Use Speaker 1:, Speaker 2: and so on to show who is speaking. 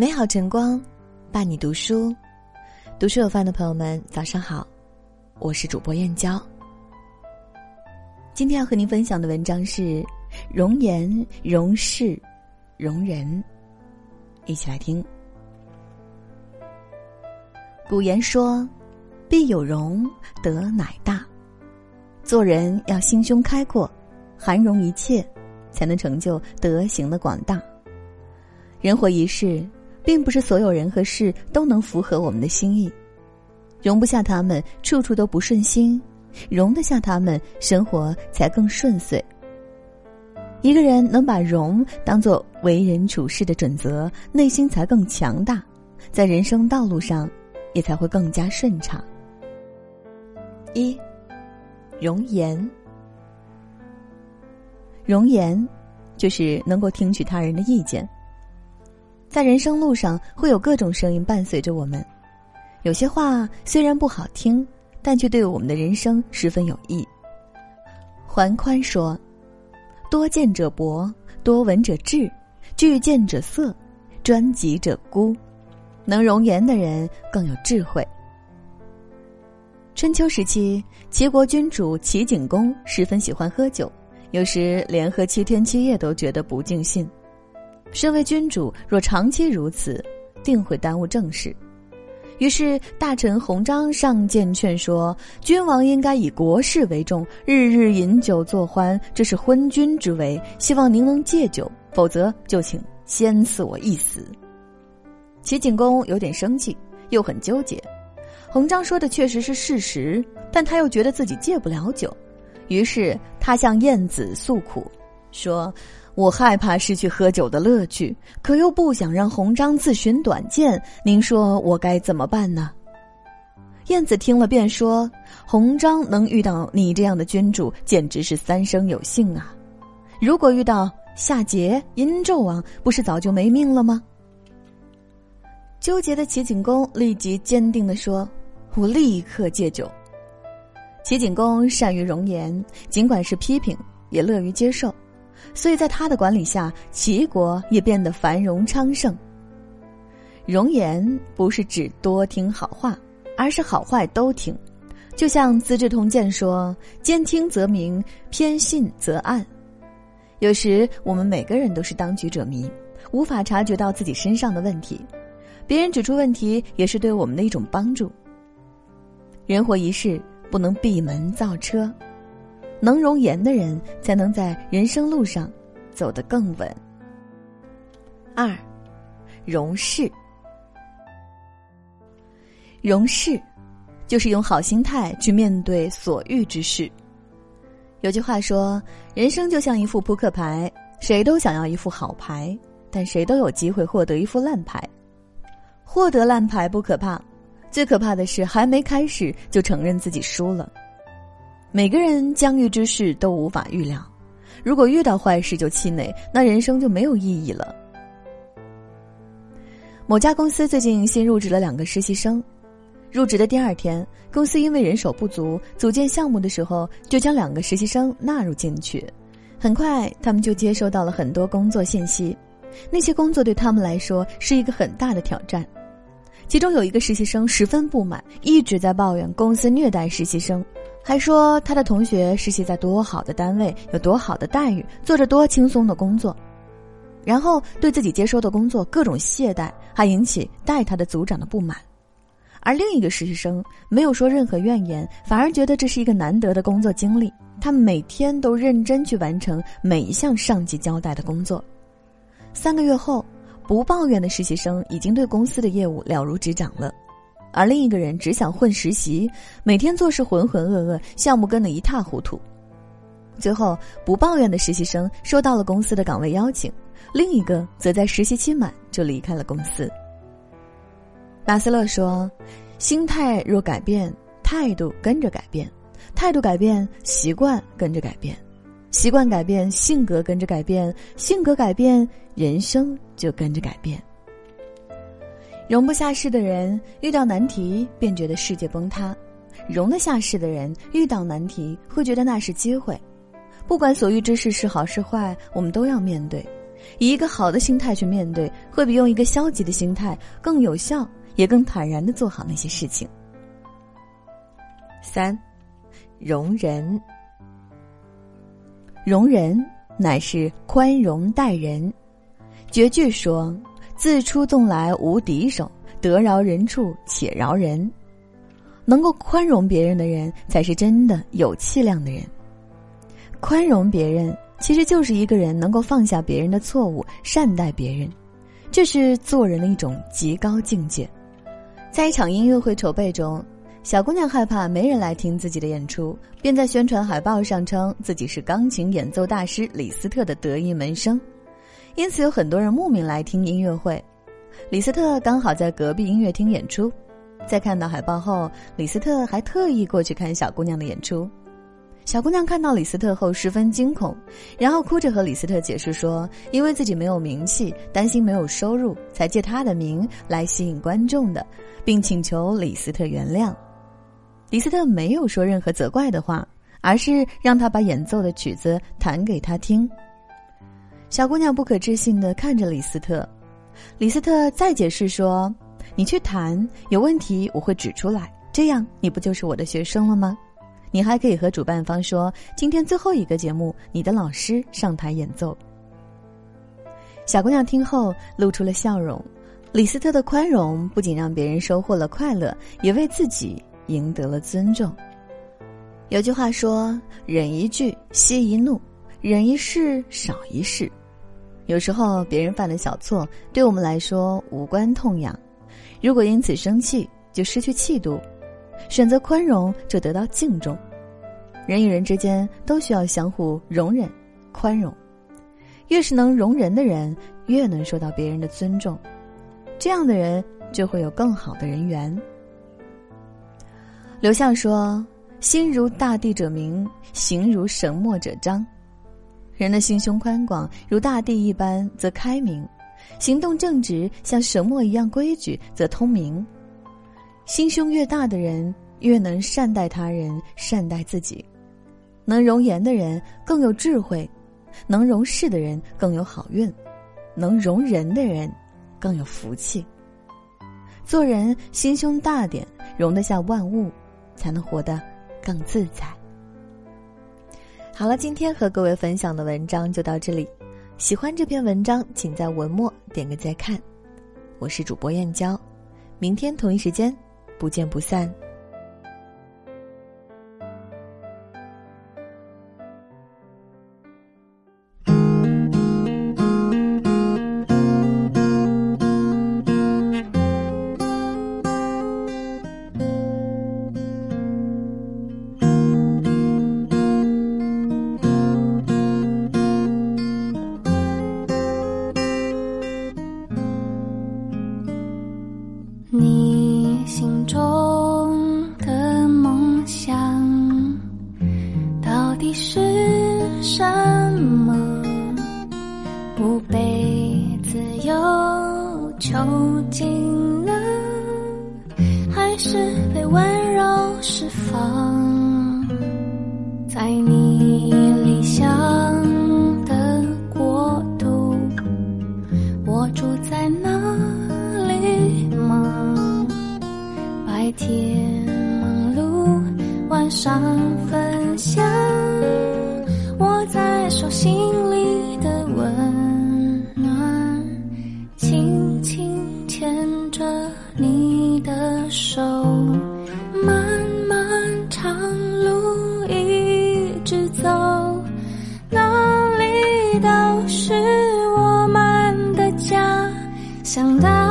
Speaker 1: 美好晨光，伴你读书。读书有饭的朋友们，早上好，我是主播燕娇。今天要和您分享的文章是容颜、容事、容人，一起来听。古言说：“必有容，德乃大。”做人要心胸开阔，涵容一切，才能成就德行的广大。人活一世。并不是所有人和事都能符合我们的心意，容不下他们，处处都不顺心；容得下他们，生活才更顺遂。一个人能把容当做为人处事的准则，内心才更强大，在人生道路上也才会更加顺畅。一，容颜，容颜，就是能够听取他人的意见。在人生路上，会有各种声音伴随着我们。有些话虽然不好听，但却对我们的人生十分有益。桓宽说：“多见者博，多闻者智，聚见者色，专己者孤。能容颜的人更有智慧。”春秋时期，齐国君主齐景公十分喜欢喝酒，有时连喝七天七夜都觉得不尽兴。身为君主，若长期如此，定会耽误政事。于是大臣弘章上谏劝说，君王应该以国事为重，日日饮酒作欢，这是昏君之为。希望您能戒酒，否则就请先赐我一死。齐景公有点生气，又很纠结。弘章说的确实是事实，但他又觉得自己戒不了酒，于是他向晏子诉苦，说。我害怕失去喝酒的乐趣，可又不想让洪章自寻短见。您说我该怎么办呢？燕子听了便说：“洪章能遇到你这样的君主，简直是三生有幸啊！如果遇到夏桀、殷纣王，不是早就没命了吗？”纠结的齐景公立即坚定的说：“我立刻戒酒。”齐景公善于容颜，尽管是批评，也乐于接受。所以在他的管理下，齐国也变得繁荣昌盛。容颜不是指多听好话，而是好坏都听。就像《资治通鉴》说：“兼听则明，偏信则暗。”有时我们每个人都是当局者迷，无法察觉到自己身上的问题，别人指出问题也是对我们的一种帮助。人活一世，不能闭门造车。能容颜的人，才能在人生路上走得更稳。二，容事。容事，就是用好心态去面对所遇之事。有句话说：“人生就像一副扑克牌，谁都想要一副好牌，但谁都有机会获得一副烂牌。获得烂牌不可怕，最可怕的是还没开始就承认自己输了。”每个人将遇之事都无法预料，如果遇到坏事就气馁，那人生就没有意义了。某家公司最近新入职了两个实习生，入职的第二天，公司因为人手不足，组建项目的时候就将两个实习生纳入进去。很快，他们就接收到了很多工作信息，那些工作对他们来说是一个很大的挑战。其中有一个实习生十分不满，一直在抱怨公司虐待实习生。还说他的同学实习在多好的单位，有多好的待遇，做着多轻松的工作，然后对自己接收的工作各种懈怠，还引起带他的组长的不满。而另一个实习生没有说任何怨言，反而觉得这是一个难得的工作经历。他每天都认真去完成每一项上级交代的工作。三个月后，不抱怨的实习生已经对公司的业务了如指掌了。而另一个人只想混实习，每天做事浑浑噩噩，项目跟得一塌糊涂。最后，不抱怨的实习生收到了公司的岗位邀请，另一个则在实习期满就离开了公司。马斯勒说：“心态若改变，态度跟着改变；态度改变，习惯跟着改变；习惯改变，性格跟着改变；性格改变，人生就跟着改变。”容不下事的人，遇到难题便觉得世界崩塌；容得下事的人，遇到难题会觉得那是机会。不管所遇之事是好是坏，我们都要面对。以一个好的心态去面对，会比用一个消极的心态更有效，也更坦然的做好那些事情。三，容人。容人乃是宽容待人。绝句说：“自出洞来无敌手，得饶人处且饶人。”能够宽容别人的人，才是真的有气量的人。宽容别人。其实就是一个人能够放下别人的错误，善待别人，这是做人的一种极高境界。在一场音乐会筹备中，小姑娘害怕没人来听自己的演出，便在宣传海报上称自己是钢琴演奏大师李斯特的得意门生，因此有很多人慕名来听音乐会。李斯特刚好在隔壁音乐厅演出，在看到海报后，李斯特还特意过去看小姑娘的演出。小姑娘看到李斯特后十分惊恐，然后哭着和李斯特解释说：“因为自己没有名气，担心没有收入，才借他的名来吸引观众的，并请求李斯特原谅。”李斯特没有说任何责怪的话，而是让他把演奏的曲子弹给他听。小姑娘不可置信的看着李斯特，李斯特再解释说：“你去弹，有问题我会指出来，这样你不就是我的学生了吗？”你还可以和主办方说，今天最后一个节目，你的老师上台演奏。小姑娘听后露出了笑容。李斯特的宽容不仅让别人收获了快乐，也为自己赢得了尊重。有句话说：“忍一句，息一怒；忍一事，少一事。”有时候别人犯了小错，对我们来说无关痛痒，如果因此生气，就失去气度。选择宽容，就得到敬重。人与人之间都需要相互容忍、宽容。越是能容人的人，越能受到别人的尊重。这样的人就会有更好的人缘。刘向说：“心如大地者明，行如神墨者彰。”人的心胸宽广，如大地一般，则开明；行动正直，像神墨一样规矩，则通明。心胸越大的人，越能善待他人，善待自己。能容颜的人更有智慧，能容事的人更有好运，能容人的人更有福气。做人心胸大点，容得下万物，才能活得更自在。好了，今天和各位分享的文章就到这里。喜欢这篇文章，请在文末点个再看。我是主播燕娇，明天同一时间。不见不散。
Speaker 2: 你是什么不被自由囚禁了还是被温柔释放在你理想的国度。我住在哪里吗？白天忙碌晚上分享。心里的温暖，轻轻牵着你的手，漫漫长路一直走，哪里都是我们的家。想到。